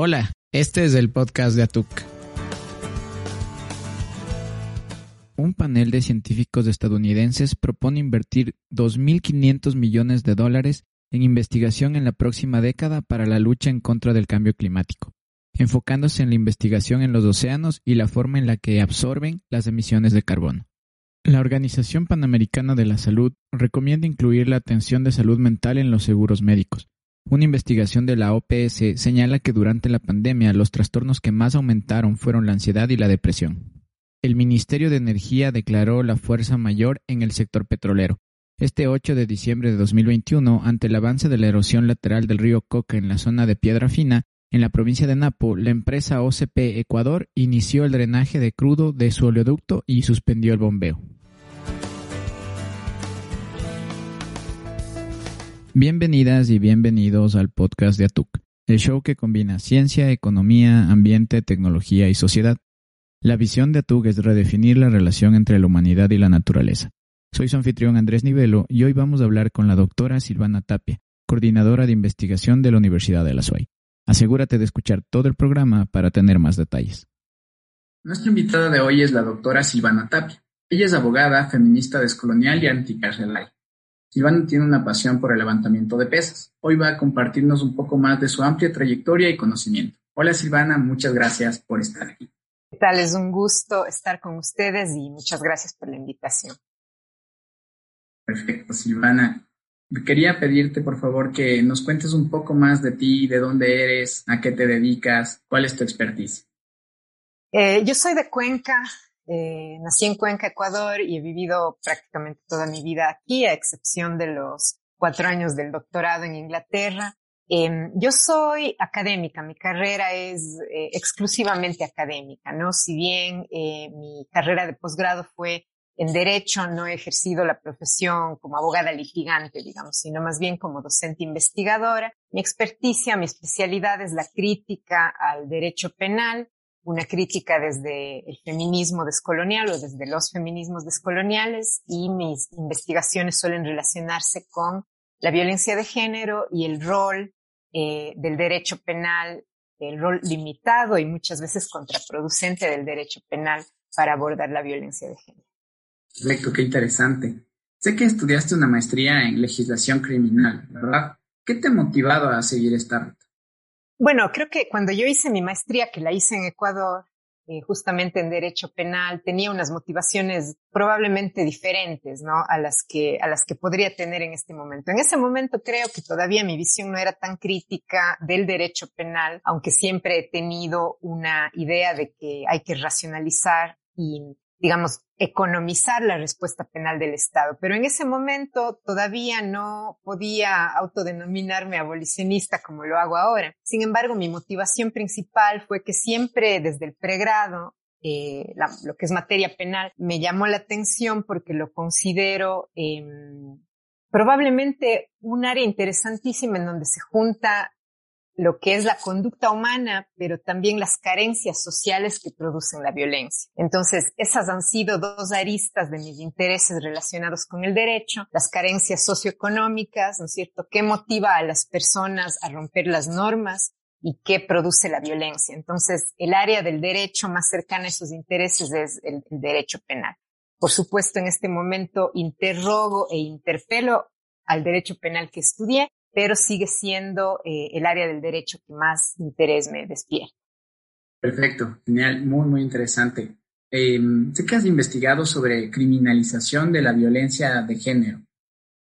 Hola, este es el podcast de Atuk. Un panel de científicos estadounidenses propone invertir 2.500 millones de dólares en investigación en la próxima década para la lucha en contra del cambio climático, enfocándose en la investigación en los océanos y la forma en la que absorben las emisiones de carbono. La Organización Panamericana de la Salud recomienda incluir la atención de salud mental en los seguros médicos, una investigación de la OPS señala que durante la pandemia los trastornos que más aumentaron fueron la ansiedad y la depresión. El Ministerio de Energía declaró la fuerza mayor en el sector petrolero. Este 8 de diciembre de 2021, ante el avance de la erosión lateral del río Coca en la zona de Piedra Fina, en la provincia de Napo, la empresa OCP Ecuador inició el drenaje de crudo de su oleoducto y suspendió el bombeo. Bienvenidas y bienvenidos al podcast de Atuk, el show que combina ciencia, economía, ambiente, tecnología y sociedad. La visión de Atuk es redefinir la relación entre la humanidad y la naturaleza. Soy su anfitrión Andrés Nivelo y hoy vamos a hablar con la doctora Silvana Tapia, coordinadora de investigación de la Universidad de la SUAY. Asegúrate de escuchar todo el programa para tener más detalles. Nuestra invitada de hoy es la doctora Silvana Tapia. Ella es abogada, feminista descolonial y anticarcelaria. Silvana tiene una pasión por el levantamiento de pesas. Hoy va a compartirnos un poco más de su amplia trayectoria y conocimiento. Hola Silvana, muchas gracias por estar aquí. ¿Qué tal? Es un gusto estar con ustedes y muchas gracias por la invitación. Perfecto, Silvana. Quería pedirte, por favor, que nos cuentes un poco más de ti, de dónde eres, a qué te dedicas, cuál es tu expertise. Eh, yo soy de Cuenca, eh, nací en Cuenca, Ecuador, y he vivido prácticamente toda mi vida aquí, a excepción de los cuatro años del doctorado en Inglaterra. Eh, yo soy académica, mi carrera es eh, exclusivamente académica, ¿no? Si bien eh, mi carrera de posgrado fue en Derecho, no he ejercido la profesión como abogada litigante, digamos, sino más bien como docente investigadora. Mi experticia, mi especialidad es la crítica al derecho penal, una crítica desde el feminismo descolonial o desde los feminismos descoloniales y mis investigaciones suelen relacionarse con la violencia de género y el rol eh, del derecho penal, el rol limitado y muchas veces contraproducente del derecho penal para abordar la violencia de género. Perfecto, qué interesante. Sé que estudiaste una maestría en legislación criminal, ¿verdad? ¿Qué te ha motivado a seguir esta ruta? Bueno, creo que cuando yo hice mi maestría, que la hice en Ecuador, eh, justamente en derecho penal, tenía unas motivaciones probablemente diferentes, ¿no? A las que, a las que podría tener en este momento. En ese momento creo que todavía mi visión no era tan crítica del derecho penal, aunque siempre he tenido una idea de que hay que racionalizar y digamos, economizar la respuesta penal del Estado. Pero en ese momento todavía no podía autodenominarme abolicionista como lo hago ahora. Sin embargo, mi motivación principal fue que siempre desde el pregrado eh, lo que es materia penal me llamó la atención porque lo considero eh, probablemente un área interesantísima en donde se junta lo que es la conducta humana, pero también las carencias sociales que producen la violencia. Entonces, esas han sido dos aristas de mis intereses relacionados con el derecho, las carencias socioeconómicas, ¿no es cierto?, qué motiva a las personas a romper las normas y qué produce la violencia. Entonces, el área del derecho más cercana a esos intereses es el, el derecho penal. Por supuesto, en este momento interrogo e interpelo al derecho penal que estudié, pero sigue siendo eh, el área del derecho que más interés me despierta. Perfecto, genial, muy, muy interesante. Eh, sé que has investigado sobre criminalización de la violencia de género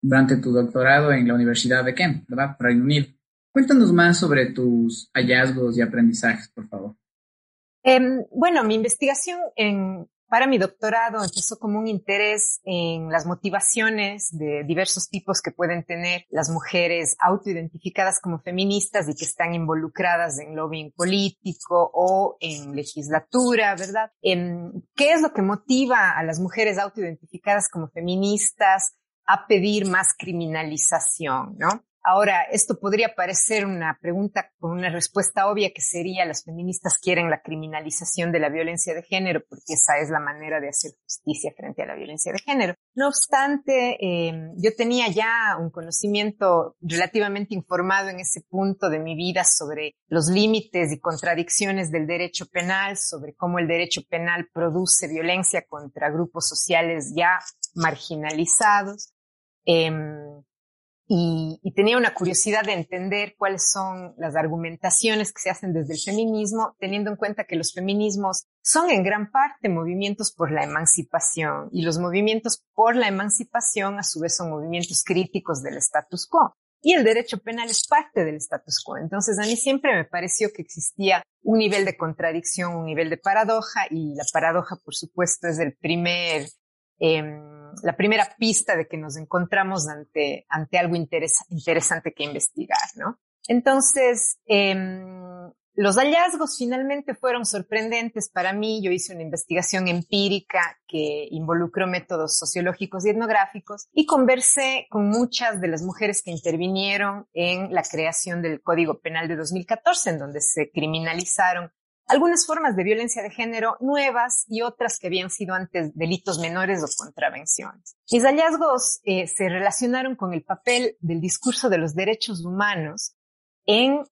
durante tu doctorado en la Universidad de Kent, ¿verdad? Reino Unido. Cuéntanos más sobre tus hallazgos y aprendizajes, por favor. Eh, bueno, mi investigación en para mi doctorado empezó como un interés en las motivaciones de diversos tipos que pueden tener las mujeres autoidentificadas como feministas y que están involucradas en lobbying político o en legislatura, ¿verdad? ¿Qué es lo que motiva a las mujeres autoidentificadas como feministas a pedir más criminalización, ¿no? Ahora, esto podría parecer una pregunta con una respuesta obvia que sería las feministas quieren la criminalización de la violencia de género porque esa es la manera de hacer justicia frente a la violencia de género. No obstante, eh, yo tenía ya un conocimiento relativamente informado en ese punto de mi vida sobre los límites y contradicciones del derecho penal, sobre cómo el derecho penal produce violencia contra grupos sociales ya marginalizados. Em, y, tenía una curiosidad de entender cuáles son las argumentaciones que se hacen desde el feminismo, teniendo en cuenta que los feminismos son en gran parte movimientos por la emancipación y los movimientos por la emancipación a su vez son movimientos críticos del status quo. Y el derecho penal es parte del status quo. Entonces a mí siempre me pareció que existía un nivel de contradicción, un nivel de paradoja y la paradoja por supuesto es el primer eh, la primera pista de que nos encontramos ante, ante algo interesante que investigar, ¿no? Entonces, eh, los hallazgos finalmente fueron sorprendentes para mí. Yo hice una investigación empírica que involucró métodos sociológicos y etnográficos y conversé con muchas de las mujeres que intervinieron en la creación del Código Penal de 2014, en donde se criminalizaron algunas formas de violencia de género nuevas y otras que habían sido antes delitos menores o contravenciones. Mis hallazgos eh, se relacionaron con el papel del discurso de los derechos humanos en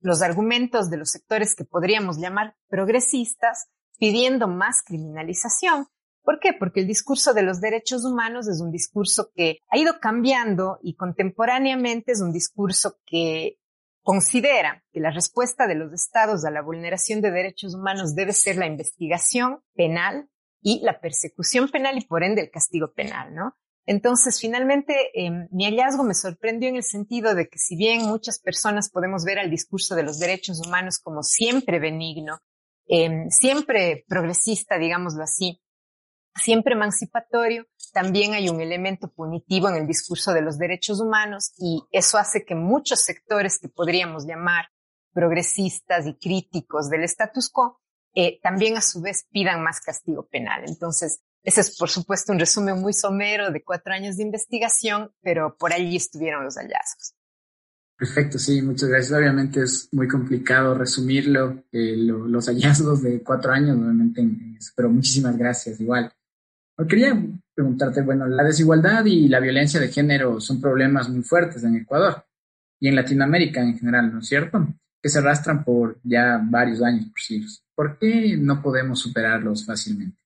los argumentos de los sectores que podríamos llamar progresistas pidiendo más criminalización. ¿Por qué? Porque el discurso de los derechos humanos es un discurso que ha ido cambiando y contemporáneamente es un discurso que considera que la respuesta de los estados a la vulneración de derechos humanos debe ser la investigación penal y la persecución penal y por ende el castigo penal, ¿no? Entonces, finalmente, em, mi hallazgo me sorprendió en el sentido de que si bien muchas personas podemos ver al discurso de los derechos humanos como siempre benigno, em, siempre progresista, digámoslo así, siempre emancipatorio, también hay un elemento punitivo en el discurso de los derechos humanos y eso hace que muchos sectores que podríamos llamar progresistas y críticos del status quo eh, también a su vez pidan más castigo penal. Entonces, ese es por supuesto un resumen muy somero de cuatro años de investigación, pero por allí estuvieron los hallazgos. Perfecto, sí, muchas gracias. Obviamente es muy complicado resumirlo, eh, los hallazgos de cuatro años, obviamente, pero muchísimas gracias igual. Quería preguntarte, bueno, la desigualdad y la violencia de género son problemas muy fuertes en Ecuador y en Latinoamérica en general, ¿no es cierto? Que se arrastran por ya varios años, por siglos. ¿Por qué no podemos superarlos fácilmente?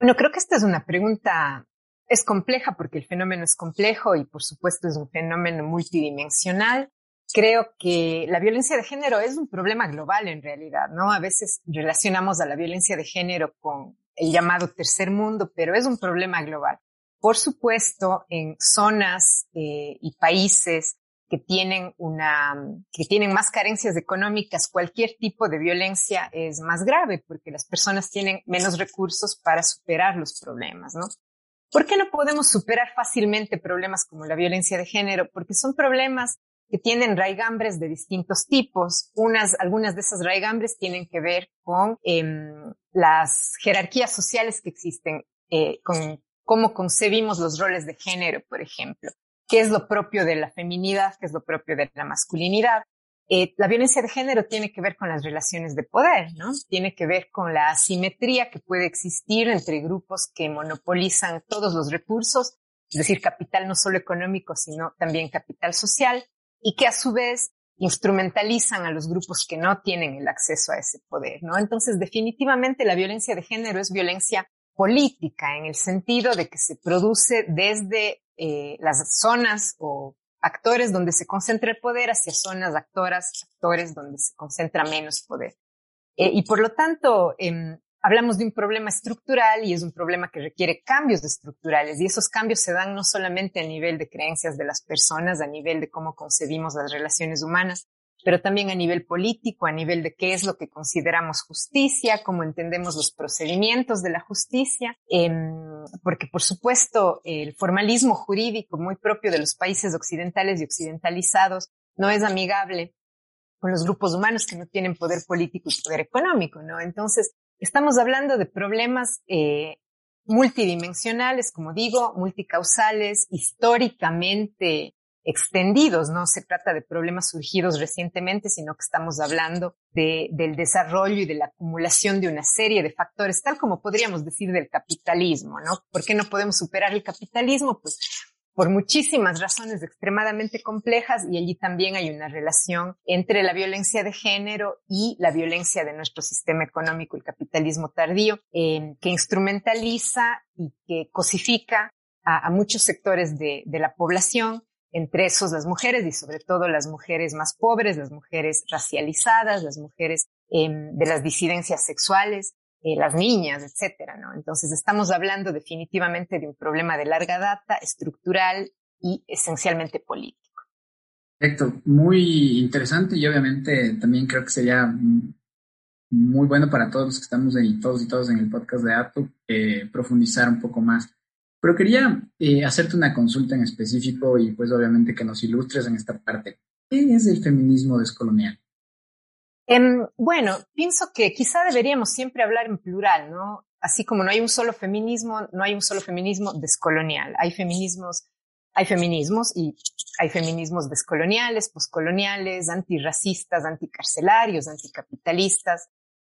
Bueno, creo que esta es una pregunta, es compleja porque el fenómeno es complejo y por supuesto es un fenómeno multidimensional. Creo que la violencia de género es un problema global en realidad, ¿no? A veces relacionamos a la violencia de género con el llamado tercer mundo, pero es un problema global. Por supuesto, en zonas eh, y países que tienen una, que tienen más carencias económicas, cualquier tipo de violencia es más grave porque las personas tienen menos recursos para superar los problemas, ¿no? ¿Por qué no podemos superar fácilmente problemas como la violencia de género? Porque son problemas que tienen raigambres de distintos tipos. Unas, algunas de esas raigambres tienen que ver con em, las jerarquías sociales que existen, eh, con cómo concebimos los roles de género, por ejemplo, qué es lo propio de la feminidad, qué es lo propio de la masculinidad. Eh, la violencia de género tiene que ver con las relaciones de poder, ¿no? Tiene que ver con la asimetría que puede existir entre grupos que monopolizan todos los recursos, es decir, capital no solo económico, sino también capital social, y que a su vez instrumentalizan a los grupos que no tienen el acceso a ese poder, ¿no? Entonces, definitivamente la violencia de género es violencia política en el sentido de que se produce desde eh, las zonas o actores donde se concentra el poder hacia zonas actoras, actores donde se concentra menos poder. Eh, y por lo tanto, eh, hablamos de un problema estructural y es un problema que requiere cambios estructurales y esos cambios se dan no solamente a nivel de creencias de las personas, a nivel de cómo concebimos las relaciones humanas, pero también a nivel político, a nivel de qué es lo que consideramos justicia, cómo entendemos los procedimientos de la justicia, em, porque por supuesto el formalismo jurídico muy propio de los países occidentales y occidentalizados no es amigable con los grupos humanos que no tienen poder político y poder económico, ¿no? Entonces, estamos hablando de problemas eh, multidimensionales, como digo, multicausales, históricamente extendidos. No se trata de problemas surgidos recientemente, sino que estamos hablando de, del desarrollo y de la acumulación de una serie de factores, tal como podríamos decir del capitalismo, ¿no? ¿Por qué no podemos superar el capitalismo? Pues por muchísimas razones extremadamente complejas y allí también hay una relación entre la violencia de género y la violencia de nuestro sistema económico, el capitalismo tardío, eh, que instrumentaliza y que cosifica a, muchos sectores de, la población, entre esos las mujeres y sobre todo las mujeres más pobres, las mujeres racializadas, las mujeres em, de las disidencias sexuales, eh, las niñas, etcétera, ¿no? Entonces estamos hablando definitivamente de un problema de larga data, estructural y esencialmente político. Perfecto, muy interesante y obviamente también creo que sería muy bueno para todos los que estamos ahí, todos y todos en el podcast de ATU, eh, profundizar un poco más. Pero quería eh, hacerte una consulta en específico y pues obviamente que nos ilustres en esta parte. ¿Qué es el feminismo descolonial? Em, bueno, pienso que quizá deberíamos siempre hablar en plural, ¿no? Así como no hay un solo feminismo, no hay un solo feminismo descolonial. Hay feminismos, hay feminismos y hay feminismos descoloniales, poscoloniales, antirracistas, anticarcelarios, anticapitalistas.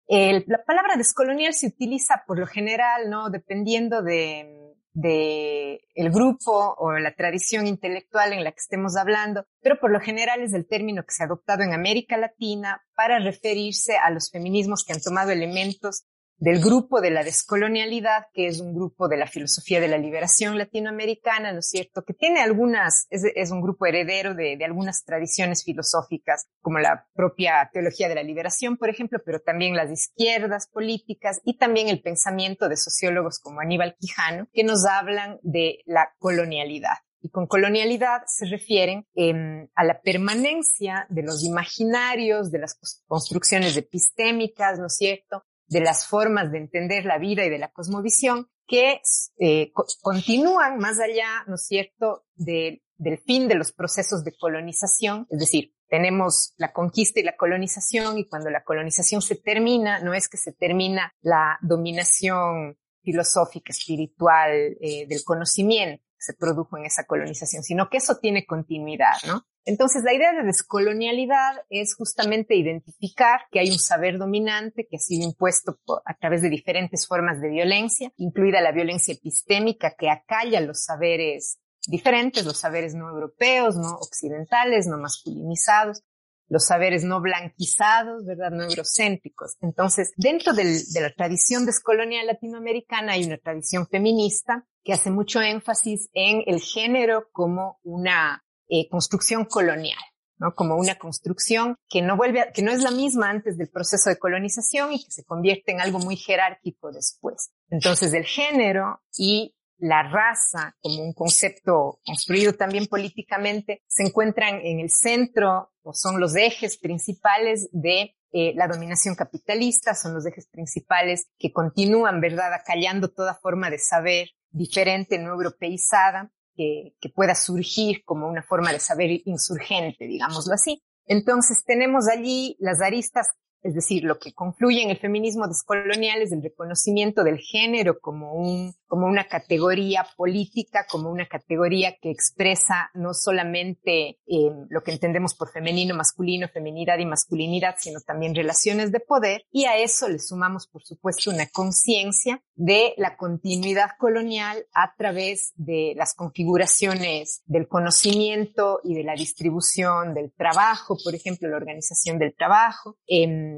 la palabra descolonial se utiliza por lo general, ¿no? Dependiendo de, de el grupo o la tradición intelectual en la que estemos hablando, pero por lo general es el término que se ha adoptado en América Latina para referirse a los feminismos que han tomado elementos del grupo de la descolonialidad, que es un grupo de la filosofía de la liberación latinoamericana, ¿no es cierto? Que tiene algunas, es, un grupo heredero de, de, algunas tradiciones filosóficas, como la propia teología de la liberación, por ejemplo, pero también las izquierdas políticas y también el pensamiento de sociólogos como Aníbal Quijano, que nos hablan de la colonialidad. Y con colonialidad se refieren em, a la permanencia de los imaginarios, de las construcciones epistémicas, ¿no es cierto?, de las formas de entender la vida y de la cosmovisión que eh, continúan más allá, ¿no es cierto?, del fin de los procesos de colonización, es decir, tenemos la conquista y la colonización y cuando la colonización se termina, no es que se termina la dominación filosófica, espiritual eh, del conocimiento se produjo en esa colonización, sino que eso tiene continuidad, ¿no? Entonces, la idea de descolonialidad es justamente identificar que hay un saber dominante que ha sido impuesto a través de diferentes formas de violencia, incluida la violencia epistémica que acalla los saberes diferentes, los saberes no europeos, no occidentales, no masculinizados, los saberes no blanquizados, ¿verdad? No eurocéntricos. Entonces, dentro de la tradición descolonial latinoamericana hay una tradición feminista que hace mucho énfasis en el género como una eh, construcción colonial. ¿no? como una construcción que no vuelve que no es la misma antes del proceso de colonización y que se convierte en algo muy jerárquico después. Entonces, el género y la raza como un concepto construido también políticamente se encuentran en el centro o son los ejes principales de eh, la dominación capitalista, son los ejes principales que continúan, ¿verdad?, acallando toda forma de saber diferente, no europeizada, que, pueda surgir como una forma de saber insurgente, digámoslo así. Entonces tenemos allí las aristas es decir, lo que confluye en el feminismo descolonial es el reconocimiento del género como, un, como una categoría política, como una categoría que expresa no solamente eh, lo que entendemos por femenino, masculino, feminidad y masculinidad, sino también relaciones de poder. Y a eso le sumamos, por supuesto, una conciencia de la continuidad colonial a través de las configuraciones del conocimiento y de la distribución del trabajo, por ejemplo, la organización del trabajo. Eh,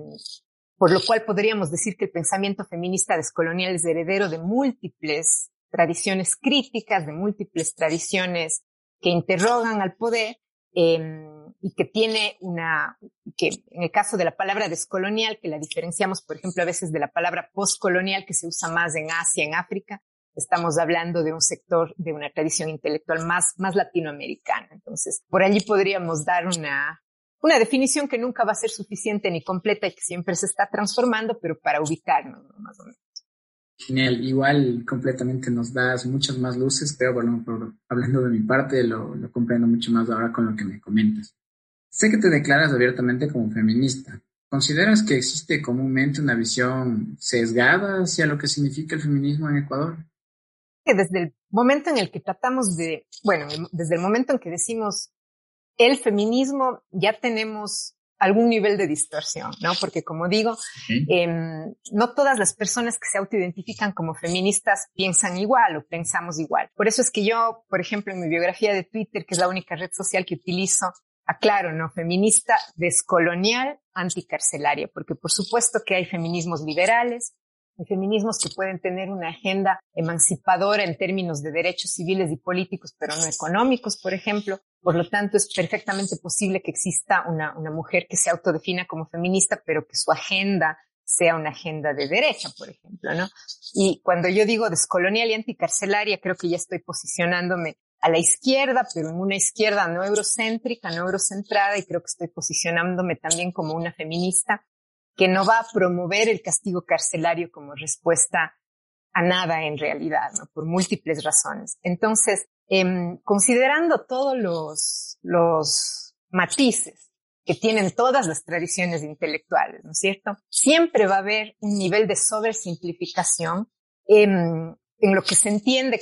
por lo cual podríamos decir que el pensamiento feminista descolonial es heredero de múltiples tradiciones críticas, de múltiples tradiciones que interrogan al poder em, y que tiene una, que en el caso de la palabra descolonial, que la diferenciamos, por ejemplo, a veces de la palabra postcolonial que se usa más en Asia, en África, estamos hablando de un sector, de una tradición intelectual más, más latinoamericana. Entonces, por allí podríamos dar una, una definición que nunca va a ser suficiente ni completa y que siempre se está transformando, pero para ubicarnos, más o menos. Genial, igual completamente nos das muchas más luces, pero bueno, hablando de mi parte, lo, lo comprendo mucho más ahora con lo que me comentas. Sé que te declaras abiertamente como feminista. ¿Consideras que existe comúnmente una visión sesgada hacia lo que significa el feminismo en Ecuador? Desde el momento en el que tratamos de, bueno, desde el momento en que decimos el feminismo, ya tenemos algún nivel de distorsión, ¿no? Porque como digo, eh, no todas las personas que se autoidentifican como feministas piensan igual o pensamos igual. Por eso es que yo, por ejemplo, en mi biografía de Twitter, que es la única red social que utilizo, aclaro, ¿no? Feminista descolonial anticarcelaria, porque por supuesto que hay feminismos liberales, hay feminismos que pueden tener una agenda emancipadora en términos de derechos civiles y políticos, pero no económicos, por ejemplo. Por lo tanto, es perfectamente posible que exista una, una mujer que se autodefina como feminista, pero que su agenda sea una agenda de derecha, por ejemplo, ¿no? Y cuando yo digo descolonial y anticarcelaria, creo que ya estoy posicionándome a la izquierda, pero en una izquierda no eurocéntrica, no eurocentrada, y creo que estoy posicionándome también como una feminista que no va a promover el castigo carcelario como respuesta a nada en realidad, ¿no? por múltiples razones. Entonces, eh, considerando todos los, matices que tienen todas las tradiciones intelectuales, ¿no es cierto? Siempre va a haber un nivel de sobresimplificación en, en lo que se entiende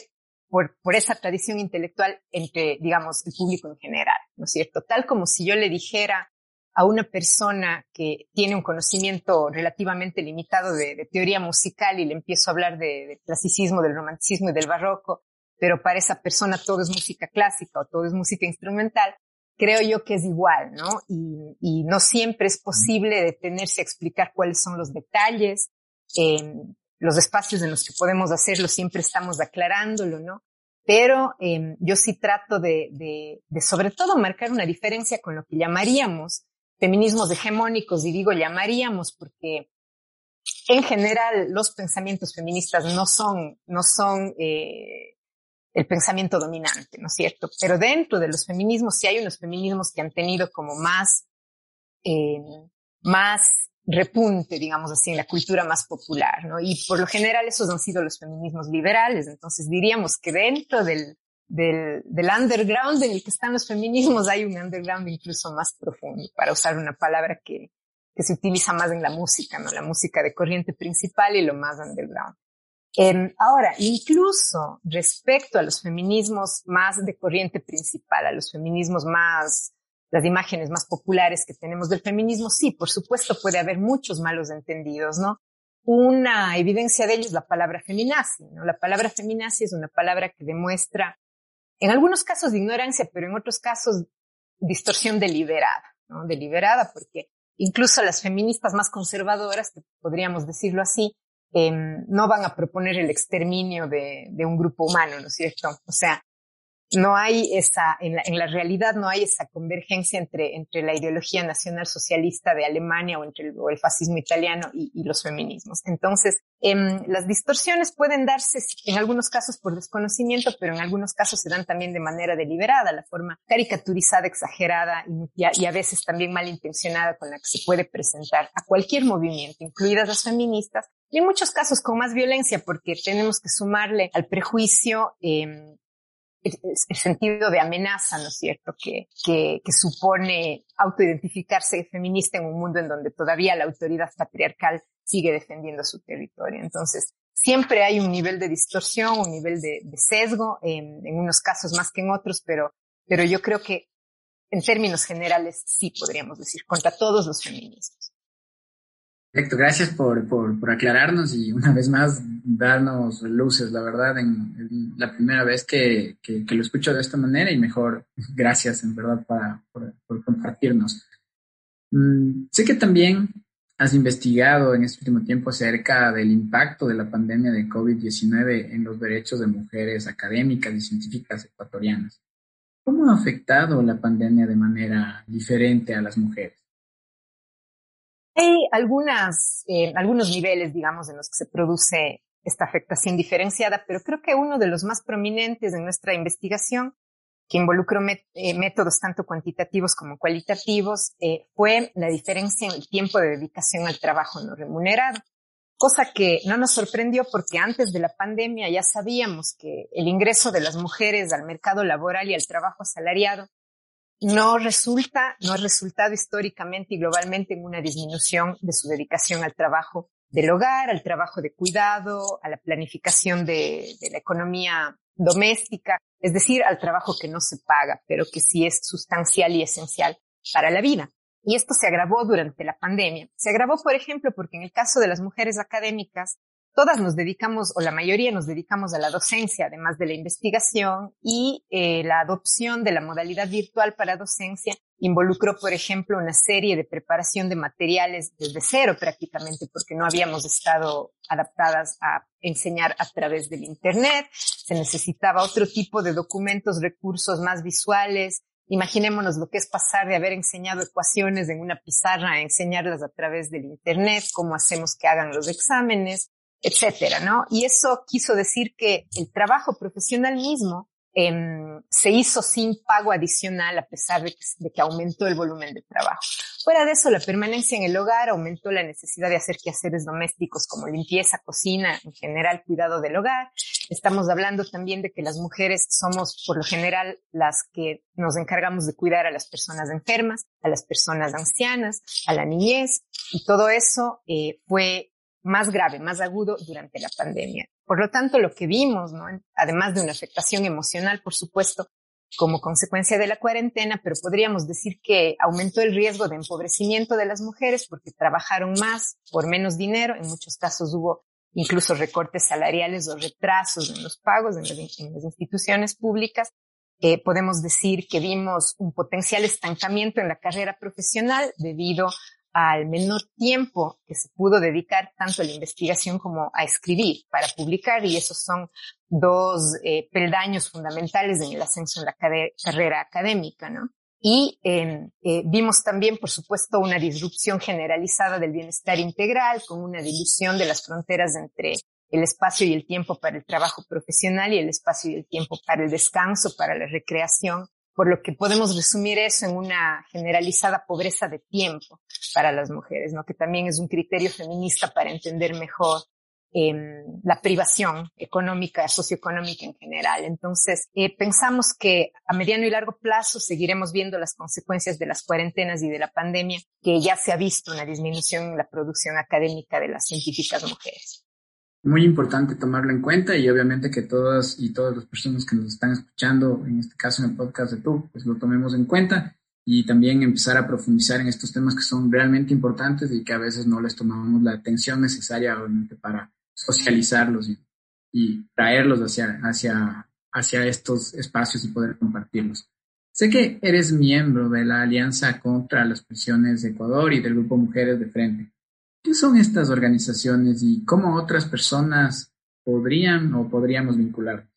por esa tradición intelectual entre, digamos, el público en general, ¿no es cierto? Tal como si yo le dijera a una persona que tiene un conocimiento relativamente limitado de, teoría musical y le empiezo a hablar de, del clasicismo, del romanticismo y del barroco, pero para esa persona todo es música clásica o todo es música instrumental, creo yo que es igual, ¿no? Y, y no siempre es posible detenerse a explicar cuáles son los detalles, eh, los espacios en los que podemos hacerlo, siempre estamos aclarándolo, ¿no? Pero eh, yo sí trato de, de, de, sobre todo, marcar una diferencia con lo que llamaríamos feminismos hegemónicos, y digo llamaríamos porque en general los pensamientos feministas no son, no son eh, el pensamiento dominante, ¿no es cierto? Pero dentro de los feminismos sí hay unos feminismos que han tenido como más, eh, más repunte, digamos así, en la cultura más popular, ¿no? Y por lo general esos han sido los feminismos liberales, entonces diríamos que dentro del, del, del, underground en el que están los feminismos, hay un underground incluso más profundo, para usar una palabra que, que se utiliza más en la música, ¿no? La música de corriente principal y lo más underground. Eh, ahora, incluso respecto a los feminismos más de corriente principal, a los feminismos más, las imágenes más populares que tenemos del feminismo, sí, por supuesto puede haber muchos malos entendidos, ¿no? Una evidencia de ello es la palabra feminazi, ¿no? La palabra feminazi es una palabra que demuestra en algunos casos de ignorancia, pero en otros casos distorsión deliberada, ¿no? Deliberada porque incluso las feministas más conservadoras, podríamos decirlo así, eh, no van a proponer el exterminio de, de, un grupo humano, ¿no es cierto? O sea, no hay esa, en la, realidad no hay esa convergencia entre, entre la ideología nacional socialista de Alemania o entre el, fascismo italiano y, los feminismos. Entonces, eh, las distorsiones pueden darse en algunos casos por desconocimiento, pero en algunos casos se dan también de manera deliberada, la forma caricaturizada, exagerada y, a veces también malintencionada con la que se puede presentar a cualquier movimiento, incluidas las feministas, y en muchos casos con más violencia, porque tenemos que sumarle al prejuicio eh, el, sentido de amenaza, ¿no es cierto?, que, que, que, supone autoidentificarse feminista en un mundo en donde todavía la autoridad patriarcal sigue defendiendo su territorio. Entonces, siempre hay un nivel de distorsión, un nivel de, de sesgo, en, en, unos casos más que en otros, pero, pero yo creo que en términos generales sí podríamos decir, contra todos los feminismos. Perfecto, gracias por, por, por, aclararnos y una vez más darnos luces, la verdad, en, la primera vez que, que, lo escucho de esta manera y mejor gracias en verdad para, por, por compartirnos. Mm, sé que también has investigado en este último tiempo acerca del impacto de la pandemia de COVID-19 en los derechos de mujeres académicas y científicas ecuatorianas. ¿Cómo ha afectado la pandemia de manera diferente a las mujeres? Hay algunas, eh, algunos niveles, digamos, en los que se produce esta afectación diferenciada, pero creo que uno de los más prominentes en nuestra investigación, que involucró eh, métodos tanto cuantitativos como cualitativos, eh, fue la diferencia en el tiempo de dedicación al trabajo no remunerado. Cosa que no nos sorprendió porque antes de la pandemia ya sabíamos que el ingreso de las mujeres al mercado laboral y al trabajo asalariado no resulta, no ha resultado históricamente y globalmente en una disminución de su dedicación al trabajo del hogar, al trabajo de cuidado, a la planificación de, la economía doméstica, es decir, al trabajo que no se paga, pero que sí es sustancial y esencial para la vida. Y esto se agravó durante la pandemia. Se agravó, por ejemplo, porque en el caso de las mujeres académicas, todas nos dedicamos, o la mayoría nos dedicamos a la docencia, además de la investigación, y eh, la adopción de la modalidad virtual para docencia involucró, por ejemplo, una serie de preparación de materiales desde cero prácticamente, porque no habíamos estado adaptadas a enseñar a través del Internet. Se necesitaba otro tipo de documentos, recursos más visuales. Imaginémonos lo que es pasar de haber enseñado ecuaciones en una pizarra a enseñarlas a través del Internet, cómo hacemos que hagan los exámenes, etcétera, ¿no? Y eso quiso decir que el trabajo profesional mismo eh, se hizo sin pago adicional a pesar de que, aumentó el volumen de trabajo. Fuera de eso, la permanencia en el hogar aumentó la necesidad de hacer quehaceres domésticos como limpieza, cocina, en general cuidado del hogar. Estamos hablando también de que las mujeres somos por lo general las que nos encargamos de cuidar a las personas enfermas, a las personas ancianas, a la niñez y todo eso eh, fue más grave, más agudo durante la pandemia. Por lo tanto, lo que vimos, ¿no? además de una afectación emocional, por supuesto, como consecuencia de la cuarentena, pero podríamos decir que aumentó el riesgo de empobrecimiento de las mujeres porque trabajaron más por menos dinero. En muchos casos hubo incluso recortes salariales o retrasos en los pagos en las, en las instituciones públicas. Eh, podemos decir que vimos un potencial estancamiento en la carrera profesional debido al menor tiempo que se pudo dedicar tanto a la investigación como a escribir para publicar y esos son dos eh, peldaños fundamentales en el ascenso en la carrera académica, ¿no? Y em, eh, vimos también, por supuesto, una disrupción generalizada del bienestar integral con una dilución de las fronteras entre el espacio y el tiempo para el trabajo profesional y el espacio y el tiempo para el descanso, para la recreación por lo que podemos resumir eso en una generalizada pobreza de tiempo para las mujeres, ¿no? que también es un criterio feminista para entender mejor eh, la privación económica, socioeconómica en general. Entonces, eh, pensamos que a mediano y largo plazo seguiremos viendo las consecuencias de las cuarentenas y de la pandemia, que ya se ha visto una disminución en la producción académica de las científicas mujeres muy importante tomarlo en cuenta y obviamente que todas y todas las personas que nos están escuchando, en este caso en el podcast de tú, pues lo tomemos en cuenta y también empezar a profundizar en estos temas que son realmente importantes y que a veces no les tomamos la atención necesaria obviamente para socializarlos y, y traerlos hacia, hacia, hacia estos espacios y poder compartirlos. Sé que eres miembro de la Alianza contra las Prisiones de Ecuador y del Grupo Mujeres de Frente. ¿Qué son estas organizaciones y cómo otras personas podrían o podríamos vincular?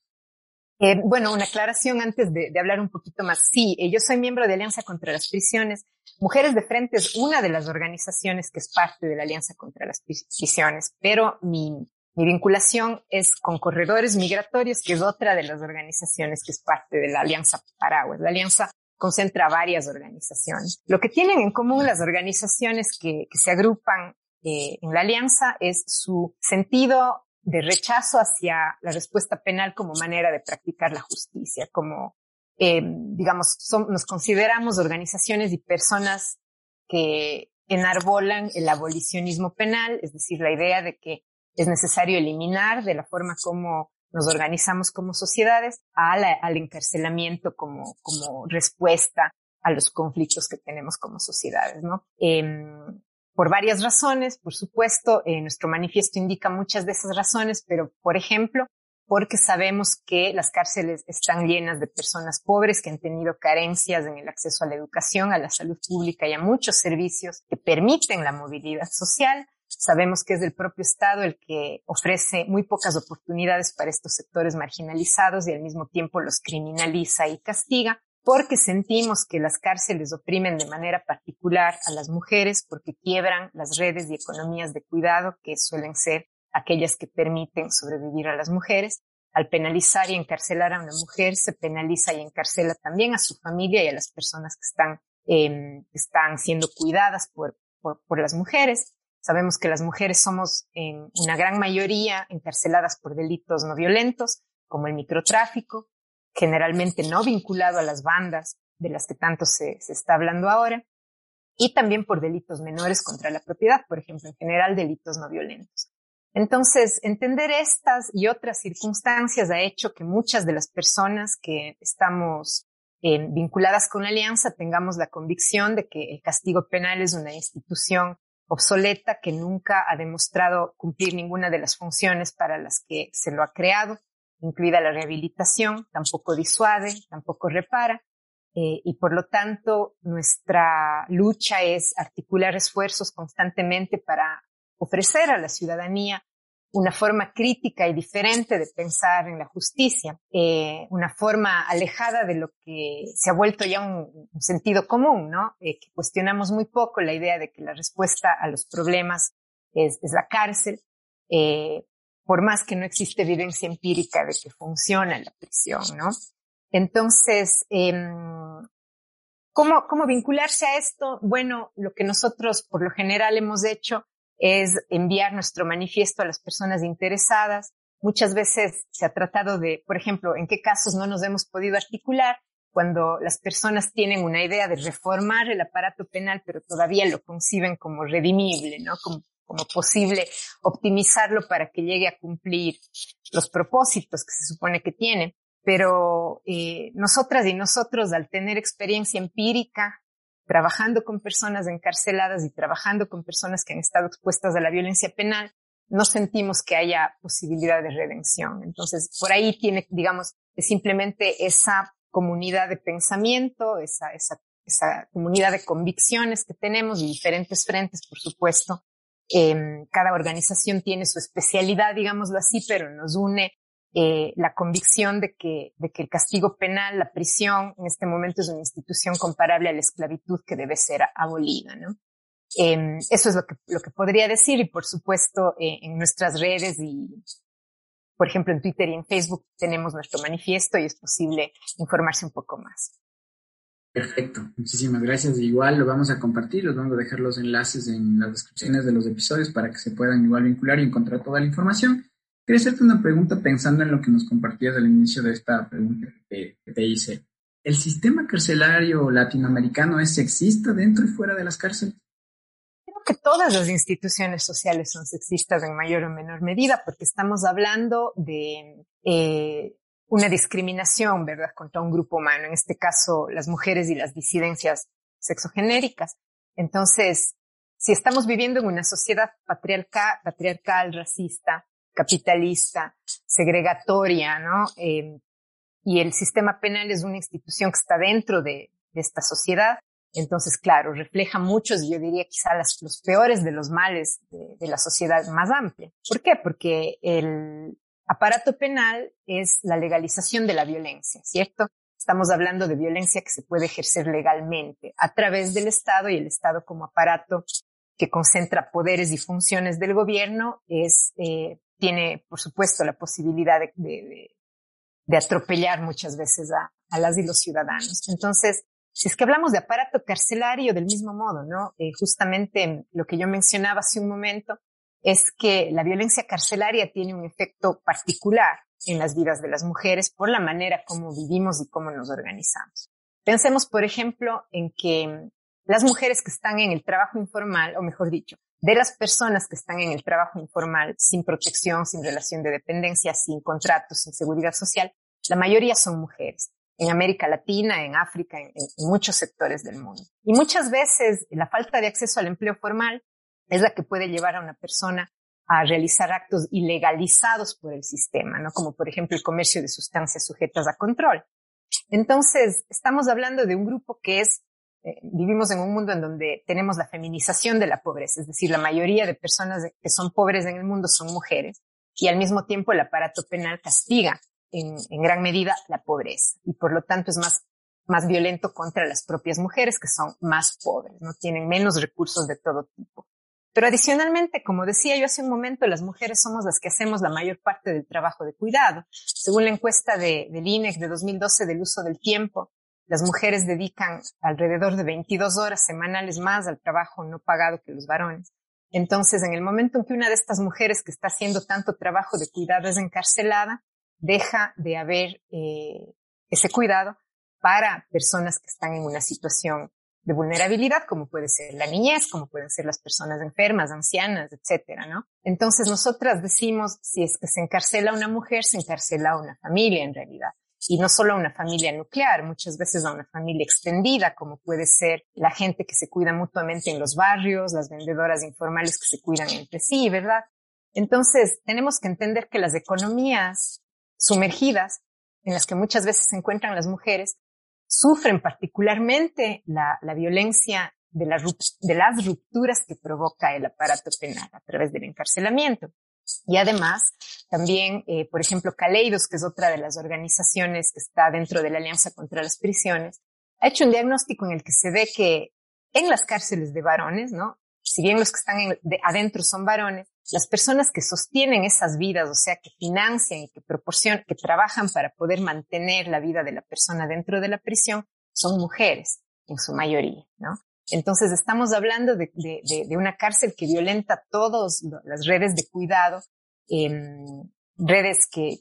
Eh, bueno, una aclaración antes de, hablar un poquito más. Sí, eh, yo soy miembro de Alianza contra las Prisiones. Mujeres de Frente es una de las organizaciones que es parte de la Alianza contra las Prisiones, pero mi, mi vinculación es con Corredores Migratorios, que es otra de las organizaciones que es parte de la Alianza Paraguas. La Alianza concentra varias organizaciones. Lo que tienen en común las organizaciones que, que se agrupan eh, en la alianza es su sentido de rechazo hacia la respuesta penal como manera de practicar la justicia, como, eh, digamos, nos consideramos organizaciones y personas que enarbolan el abolicionismo penal, es decir, la idea de que es necesario eliminar de la forma como nos organizamos como sociedades al encarcelamiento como, como respuesta a los conflictos que tenemos como sociedades, ¿no? Em, por varias razones, por supuesto, eh, nuestro manifiesto indica muchas de esas razones, pero por ejemplo, porque sabemos que las cárceles están llenas de personas pobres que han tenido carencias en el acceso a la educación, a la salud pública y a muchos servicios que permiten la movilidad social. Sabemos que es el propio Estado el que ofrece muy pocas oportunidades para estos sectores marginalizados y al mismo tiempo los criminaliza y castiga porque sentimos que las cárceles oprimen de manera particular a las mujeres porque quiebran las redes y economías de cuidado que suelen ser aquellas que permiten sobrevivir a las mujeres. al penalizar y encarcelar a una mujer, se penaliza y encarcela también a su familia y a las personas que están, eh, están siendo cuidadas por, por, por, las mujeres. Sabemos que las mujeres somos en una gran mayoría encarceladas por delitos no violentos, como el microtráfico, generalmente no vinculado a las bandas de las que tanto se, está hablando ahora, y también por delitos menores contra la propiedad, por ejemplo, en general delitos no violentos. Entonces, entender estas y otras circunstancias ha hecho que muchas de las personas que estamos eh, vinculadas con la alianza tengamos la convicción de que el castigo penal es una institución obsoleta que nunca ha demostrado cumplir ninguna de las funciones para las que se lo ha creado, incluida la rehabilitación, tampoco disuade, tampoco repara, eh, y por lo tanto nuestra lucha es articular esfuerzos constantemente para ofrecer a la ciudadanía una forma crítica y diferente de pensar en la justicia, eh, una forma alejada de lo que se ha vuelto ya un, sentido común, ¿no? Eh, que cuestionamos muy poco la idea de que la respuesta a los problemas es, es la cárcel, eh, por más que no existe evidencia empírica de que funciona la prisión, ¿no? Entonces, em, ¿cómo, ¿cómo vincularse a esto? Bueno, lo que nosotros por lo general hemos hecho es enviar nuestro manifiesto a las personas interesadas. Muchas veces se ha tratado de, por ejemplo, en qué casos no nos hemos podido articular cuando las personas tienen una idea de reformar el aparato penal, pero todavía lo conciben como redimible, ¿no? Como, como posible optimizarlo para que llegue a cumplir los propósitos que se supone que tiene. Pero eh, nosotras y nosotros, al tener experiencia empírica, trabajando con personas encarceladas y trabajando con personas que han estado expuestas a la violencia penal, no sentimos que haya posibilidad de redención. Entonces, por ahí tiene, digamos, simplemente esa comunidad de pensamiento, esa, esa, esa comunidad de convicciones que tenemos y diferentes frentes, por supuesto. Eh, cada organización tiene su especialidad, digámoslo así, pero nos une eh, la convicción de que, de que el castigo penal, la prisión, en este momento es una institución comparable a la esclavitud que debe ser abolida, ¿no? Eh, eso es lo que, lo que podría decir y por supuesto eh, en nuestras redes y por ejemplo en Twitter y en Facebook tenemos nuestro manifiesto y es posible informarse un poco más. Perfecto, muchísimas gracias. Igual lo vamos a compartir, los vamos a dejar los enlaces en las descripciones de los episodios para que se puedan igual vincular y encontrar toda la información. Quería hacerte una pregunta pensando en lo que nos compartías al inicio de esta pregunta que te hice. ¿El sistema carcelario latinoamericano es sexista dentro y fuera de las cárceles? Creo que todas las instituciones sociales son sexistas en mayor o menor medida, porque estamos hablando de eh, una discriminación, ¿verdad?, contra un grupo humano, en este caso las mujeres y las disidencias sexogenéricas. Entonces, si estamos viviendo en una sociedad patriarcal, patriarcal racista, capitalista, segregatoria, ¿no? Eh, y el sistema penal es una institución que está dentro de, de esta sociedad. Entonces, claro, refleja muchos, yo diría quizá los peores de los males de, de la sociedad más amplia. ¿Por qué? Porque el aparato penal es la legalización de la violencia, ¿cierto? Estamos hablando de violencia que se puede ejercer legalmente a través del Estado y el Estado como aparato que concentra poderes y funciones del gobierno es eh, tiene, por supuesto, la posibilidad de, de, de atropellar muchas veces a, las y los ciudadanos. Entonces, si es que hablamos de aparato carcelario del mismo modo, ¿no? Eh, justamente lo que yo mencionaba hace un momento es que la violencia carcelaria tiene un efecto particular en las vidas de las mujeres por la manera como vivimos y cómo nos organizamos. Pensemos, por ejemplo, en que las mujeres que están en el trabajo informal, o mejor dicho, de las personas que están en el trabajo informal, sin protección, sin relación de dependencia, sin contratos, sin seguridad social, la mayoría son mujeres. En América Latina, en África, en, en muchos sectores del mundo. Y muchas veces la falta de acceso al empleo formal es la que puede llevar a una persona a realizar actos ilegalizados por el sistema, ¿no? Como por ejemplo el comercio de sustancias sujetas a control. Entonces, estamos hablando de un grupo que es eh, vivimos en un mundo en donde tenemos la feminización de la pobreza, es decir, la mayoría de personas que son pobres en el mundo son mujeres y al mismo tiempo el aparato penal castiga en, en gran medida la pobreza y por lo tanto es más, más violento contra las propias mujeres que son más pobres, no tienen menos recursos de todo tipo. Pero adicionalmente, como decía yo hace un momento, las mujeres somos las que hacemos la mayor parte del trabajo de cuidado. Según la encuesta de, del INEC de 2012 del uso del tiempo, las mujeres dedican alrededor de 22 horas semanales más al trabajo no pagado que los varones. Entonces, en el momento en que una de estas mujeres que está haciendo tanto trabajo de cuidado es encarcelada, deja de haber eh, ese cuidado para personas que están en una situación de vulnerabilidad, como puede ser la niñez, como pueden ser las personas enfermas, ancianas, etcétera, ¿no? Entonces nosotras decimos, si es que se encarcela a una mujer, se encarcela a una familia en realidad. Y no solo a una familia nuclear, muchas veces a una familia extendida, como puede ser la gente que se cuida mutuamente en los barrios, las vendedoras informales que se cuidan entre sí, ¿verdad? Entonces, tenemos que entender que las economías sumergidas, en las que muchas veces se encuentran las mujeres, sufren particularmente la, la violencia de, la, de las rupturas que provoca el aparato penal a través del encarcelamiento. Y además, también, eh, por ejemplo, Caleidos, que es otra de las organizaciones que está dentro de la Alianza contra las Prisiones, ha hecho un diagnóstico en el que se ve que en las cárceles de varones, ¿no? Si bien los que están de, adentro son varones, las personas que sostienen esas vidas, o sea, que financian y que proporcionan, que trabajan para poder mantener la vida de la persona dentro de la prisión, son mujeres, en su mayoría, ¿no? Entonces estamos hablando de, una cárcel que violenta todas las redes de cuidado, em, redes que,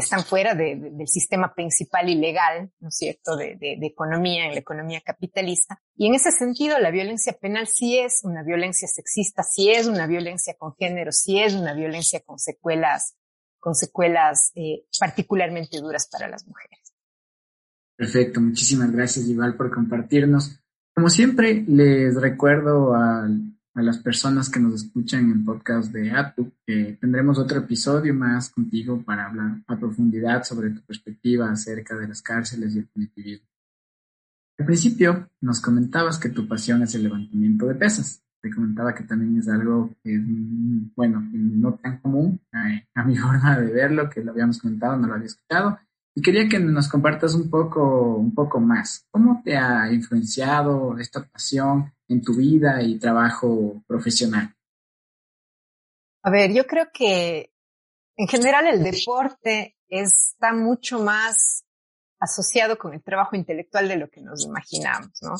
están fuera del sistema principal y legal, ¿no es cierto?, de, economía, en la economía capitalista. Y en ese sentido, la violencia penal sí es una violencia sexista, sí es una violencia con género, sí es una violencia con secuelas, con secuelas eh, particularmente duras para las mujeres. Perfecto, muchísimas gracias, Igual, por compartirnos. Como siempre, les recuerdo a, las personas que nos escuchan en el podcast de ATU tendremos otro episodio más contigo para hablar a profundidad sobre tu perspectiva acerca de las cárceles y el punitivismo. Al principio nos comentabas que tu pasión es el levantamiento de pesas. Te comentaba que también es algo que es, bueno, no tan común eh, a mi forma de verlo, que lo habíamos comentado, no lo había escuchado. Y quería que nos compartas un poco, un poco más. ¿Cómo te ha influenciado esta pasión en tu vida y trabajo profesional? A ver, yo creo que en general el deporte está mucho más asociado con el trabajo intelectual de lo que nos imaginamos, ¿no?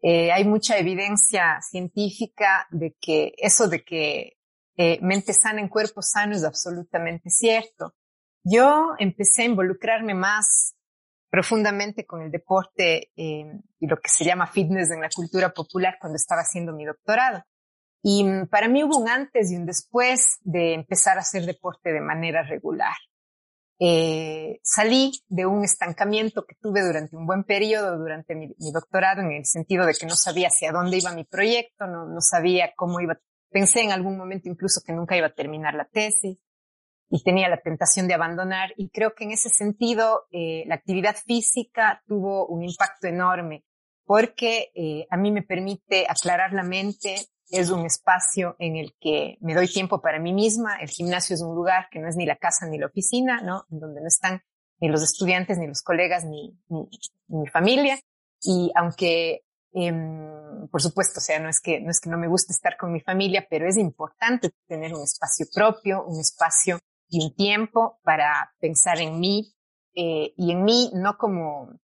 Eh, hay mucha evidencia científica de que eso de que eh, mente sana en cuerpo sano es absolutamente cierto. Yo empecé a involucrarme más profundamente con el deporte eh, y lo que se llama fitness en la cultura popular cuando estaba haciendo mi doctorado. Y mm, para mí hubo un antes y un después de empezar a hacer deporte de manera regular. Eh, salí de un estancamiento que tuve durante un buen periodo durante mi, doctorado en el sentido de que no sabía hacia dónde iba mi proyecto, no, no sabía cómo iba. Pensé en algún momento incluso que nunca iba a terminar la tesis y tenía la tentación de abandonar. Y creo que en ese sentido eh, la actividad física tuvo un impacto enorme porque eh, a mí me permite aclarar la mente, es un espacio en el que me doy tiempo para mí misma, el gimnasio es un lugar que no es ni la casa ni la oficina, ¿no? En donde no están ni los estudiantes, ni los colegas, ni, ni, mi familia. Y aunque, em, por supuesto, o sea, no es que, no es que no me guste estar con mi familia, pero es importante tener un espacio propio, un espacio y un tiempo para pensar en mí eh, y en mí no como,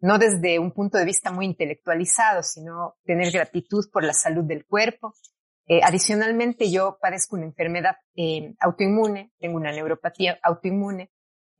no desde un punto de vista muy intelectualizado, sino tener gratitud por la salud del cuerpo. Eh, adicionalmente, yo padezco una enfermedad eh, autoinmune, tengo una neuropatía autoinmune,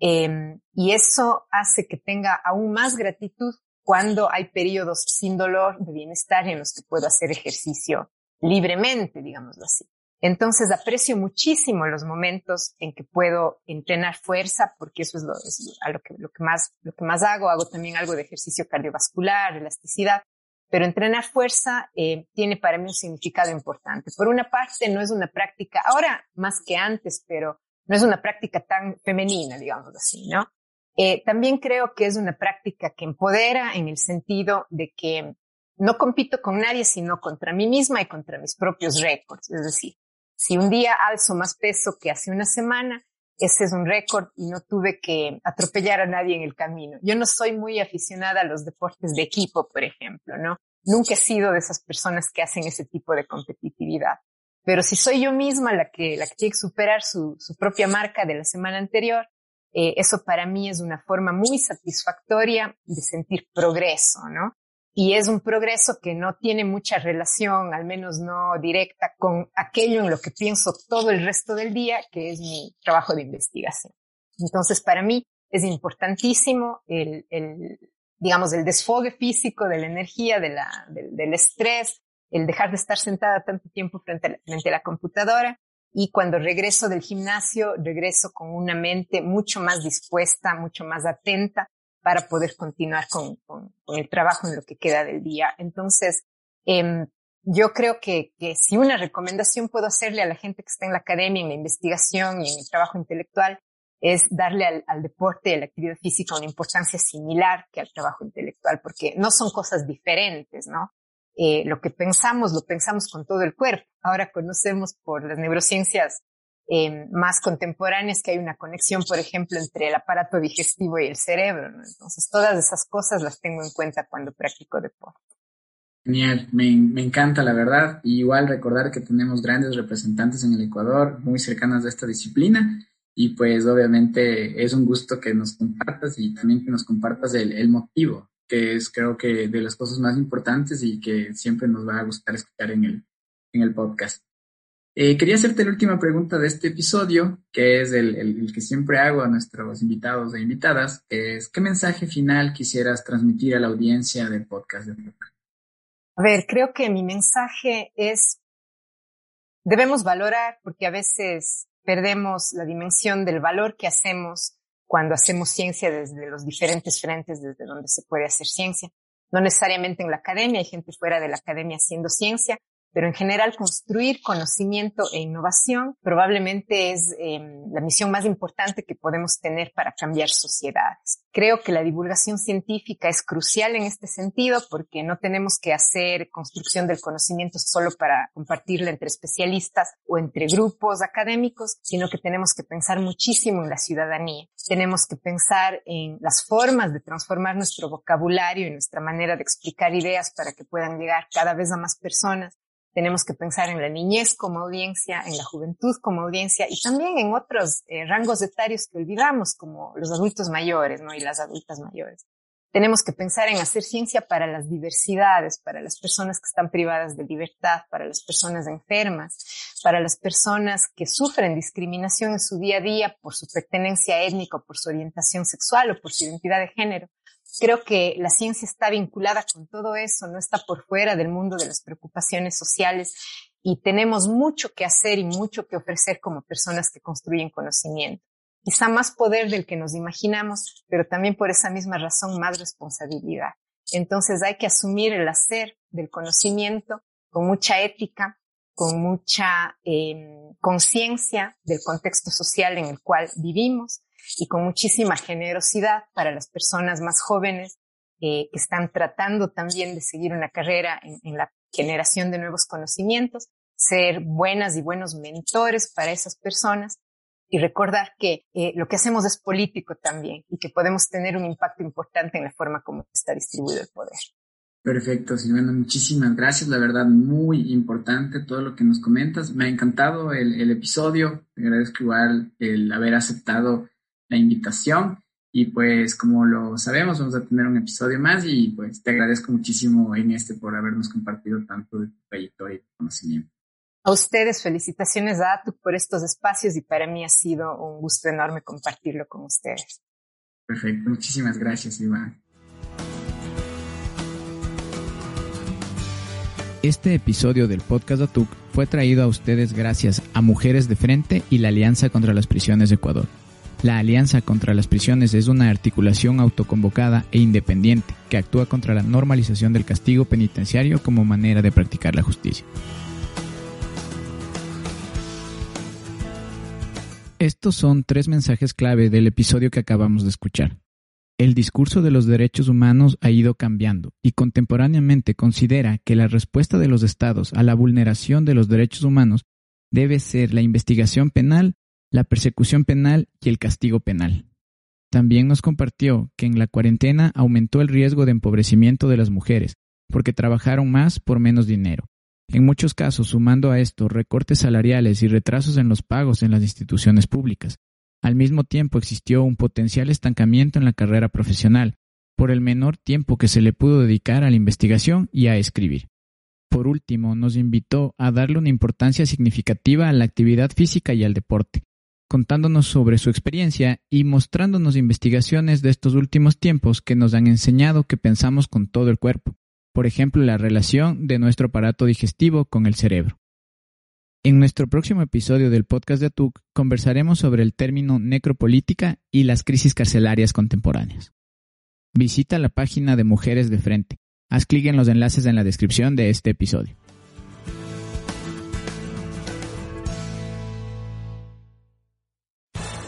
em, y eso hace que tenga aún más gratitud cuando hay periodos sin dolor, de bienestar, en los que puedo hacer ejercicio libremente, digámoslo así. Entonces aprecio muchísimo los momentos en que puedo entrenar fuerza, porque eso es lo, a lo, que, lo, que más, lo que más hago. Hago también algo de ejercicio cardiovascular, elasticidad, pero entrenar fuerza eh, tiene para mí un significado importante. Por una parte, no es una práctica, ahora más que antes, pero no es una práctica tan femenina, digamos así, ¿no? Eh, también creo que es una práctica que empodera en el sentido de que no compito con nadie, sino contra mí misma y contra mis propios récords. Es decir, si un día alzo más peso que hace una semana, ese es un récord y no tuve que atropellar a nadie en el camino. Yo no soy muy aficionada a los deportes de equipo, por ejemplo, ¿no? Nunca he sido de esas personas que hacen ese tipo de competitividad. Pero si soy yo misma la que, la que tiene que superar su, su propia marca de la semana anterior, eh, eso para mí es una forma muy satisfactoria de sentir progreso, ¿no? Y es un progreso que no tiene mucha relación, al menos no directa, con aquello en lo que pienso todo el resto del día, que es mi trabajo de investigación. Entonces, para mí es importantísimo el, el digamos, el desfogue físico de la energía, de la, del, del estrés, el dejar de estar sentada tanto tiempo frente a, la, frente a la computadora y cuando regreso del gimnasio, regreso con una mente mucho más dispuesta, mucho más atenta para poder continuar con, el trabajo en lo que queda del día. Entonces, eh, yo creo que, si una recomendación puedo hacerle a la gente que está en la academia, en la investigación y en el trabajo intelectual, es darle al, al, deporte y a la actividad física una importancia similar que al trabajo intelectual, porque no son cosas diferentes, ¿no? eh, lo que pensamos, lo pensamos con todo el cuerpo. Ahora conocemos por las neurociencias eh, más contemporáneas que hay una conexión, por ejemplo, entre el aparato digestivo y el cerebro. ¿no? Entonces, todas esas cosas las tengo en cuenta cuando practico deporte. Genial, me, me, encanta la verdad. Y igual recordar que tenemos grandes representantes en el Ecuador muy cercanas de esta disciplina. Y pues obviamente es un gusto que nos compartas y también que nos compartas el, el motivo que es creo que de las cosas más importantes y que siempre nos va a gustar escuchar en el, en el podcast. Eh, quería hacerte la última pregunta de este episodio, que es el, el, el, que siempre hago a nuestros invitados e invitadas, es ¿qué mensaje final quisieras transmitir a la audiencia del podcast de A ver, creo que mi mensaje es, debemos valorar, porque a veces perdemos la dimensión del valor que hacemos cuando hacemos ciencia desde los diferentes frentes desde donde se puede hacer ciencia. No necesariamente en la academia, hay gente fuera de la academia haciendo ciencia, pero en general construir conocimiento e innovación probablemente es eh, la misión más importante que podemos tener para cambiar sociedades. Creo que la divulgación científica es crucial en este sentido porque no tenemos que hacer construcción del conocimiento solo para compartirla entre especialistas o entre grupos académicos, sino que tenemos que pensar muchísimo en la ciudadanía. Tenemos que pensar en las formas de transformar nuestro vocabulario y nuestra manera de explicar ideas para que puedan llegar cada vez a más personas tenemos que pensar en la niñez como audiencia, en la juventud como audiencia y también en otros eh, rangos etarios que olvidamos, como los adultos mayores, ¿no? Y las adultas mayores. Tenemos que pensar en hacer ciencia para las diversidades, para las personas que están privadas de libertad, para las personas enfermas, para las personas que sufren discriminación en su día a día por su pertenencia étnica, por su orientación sexual o por su identidad de género. Creo que la ciencia está vinculada con todo eso, no está por fuera del mundo de las preocupaciones sociales y tenemos mucho que hacer y mucho que ofrecer como personas que construyen conocimiento. Quizá más poder del que nos imaginamos, pero también por esa misma razón más responsabilidad. Entonces hay que asumir el hacer del conocimiento con mucha ética, con mucha eh, conciencia del contexto social en el cual vivimos y con muchísima generosidad para las personas más jóvenes eh, que están tratando también de seguir una carrera en, en, la generación de nuevos conocimientos, ser buenas y buenos mentores para esas personas y recordar que eh, lo que hacemos es político también y que podemos tener un impacto importante en la forma como está distribuido el poder. Perfecto, Silvana, muchísimas gracias. La verdad, muy importante todo lo que nos comentas. Me ha encantado el, el episodio. Te agradezco igual el haber aceptado la invitación. Y pues como lo sabemos, vamos a tener un episodio más y pues te agradezco muchísimo en este por habernos compartido tanto de tu trayectoria y conocimiento. A ustedes, felicitaciones a ATUC por estos espacios y para mí ha sido un gusto enorme compartirlo con ustedes. Perfecto, muchísimas gracias, Iván. Este episodio del podcast ATUC fue traído a ustedes gracias a Mujeres de Frente y la Alianza contra las Prisiones de Ecuador. La Alianza contra las Prisiones es una articulación autoconvocada e independiente que actúa contra la normalización del castigo penitenciario como manera de practicar la justicia. Estos son tres mensajes clave del episodio que acabamos de escuchar. El discurso de los derechos humanos ha ido cambiando y contemporáneamente considera que la respuesta de los estados a la vulneración de los derechos humanos debe ser la investigación penal la persecución penal y el castigo penal. También nos compartió que en la cuarentena aumentó el riesgo de empobrecimiento de las mujeres, porque trabajaron más por menos dinero, En muchos casos, sumando a esto recortes salariales y retrasos en los pagos en las instituciones públicas. Al mismo tiempo existió un potencial estancamiento en la carrera profesional, por el menor tiempo que se le pudo dedicar a la investigación y a escribir. Por último, nos invitó a darle una importancia significativa a la actividad física y al deporte, contándonos sobre su experiencia y mostrándonos investigaciones de estos últimos tiempos que nos han enseñado que pensamos con todo el cuerpo, por ejemplo, la relación de nuestro aparato digestivo con el cerebro. En nuestro próximo episodio del podcast de ATUC conversaremos sobre el término necropolítica y las crisis carcelarias contemporáneas. Visita la página de Mujeres de Frente. Haz clic en los enlaces en la descripción de este episodio.